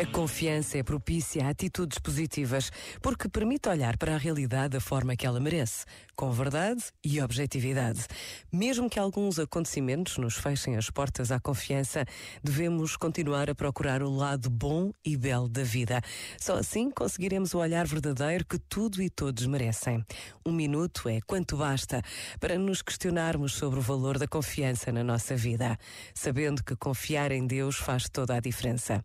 A confiança é propícia a atitudes positivas, porque permite olhar para a realidade da forma que ela merece, com verdade e objetividade. Mesmo que alguns acontecimentos nos fechem as portas à confiança, devemos continuar a procurar o lado bom e belo da vida. Só assim conseguiremos o olhar verdadeiro que tudo e todos merecem. Um minuto é quanto basta para nos questionarmos sobre o valor da confiança na nossa vida, sabendo que confiar em Deus faz toda a diferença.